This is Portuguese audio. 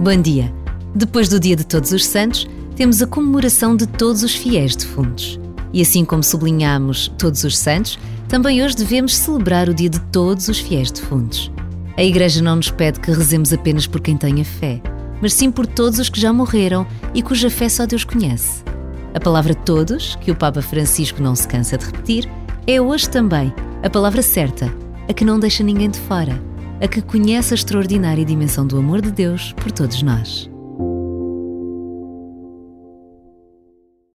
Bom dia. Depois do Dia de Todos os Santos, temos a comemoração de todos os fiéis defuntos. E assim como sublinhamos Todos os Santos, também hoje devemos celebrar o dia de todos os fiéis defuntos. A Igreja não nos pede que rezemos apenas por quem tenha fé, mas sim por todos os que já morreram e cuja fé só Deus conhece. A palavra todos, que o Papa Francisco não se cansa de repetir, é hoje também a palavra certa, a que não deixa ninguém de fora a que conhece a extraordinária dimensão do amor de Deus por todos nós.